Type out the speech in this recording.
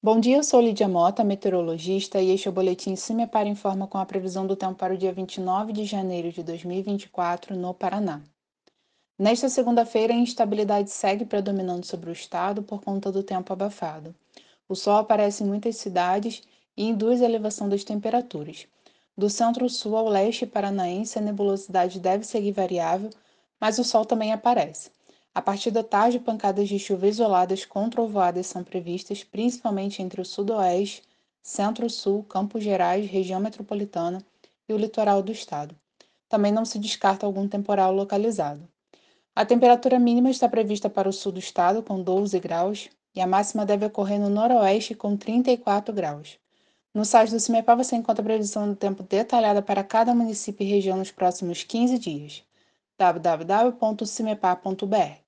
Bom dia, eu sou Lídia Mota, meteorologista, e este é o boletim CIMEPAR Informa com a previsão do tempo para o dia 29 de janeiro de 2024 no Paraná. Nesta segunda-feira, a instabilidade segue predominando sobre o estado por conta do tempo abafado. O sol aparece em muitas cidades e induz a elevação das temperaturas. Do centro-sul ao leste paranaense, a nebulosidade deve seguir variável, mas o sol também aparece. A partir da tarde, pancadas de chuva isoladas com trovoadas são previstas, principalmente entre o sudoeste, centro-sul, Campos Gerais, região metropolitana e o litoral do estado. Também não se descarta algum temporal localizado. A temperatura mínima está prevista para o sul do estado, com 12 graus, e a máxima deve ocorrer no noroeste, com 34 graus. No site do CIMEPA você encontra a previsão do tempo detalhada para cada município e região nos próximos 15 dias. www.cimepar.br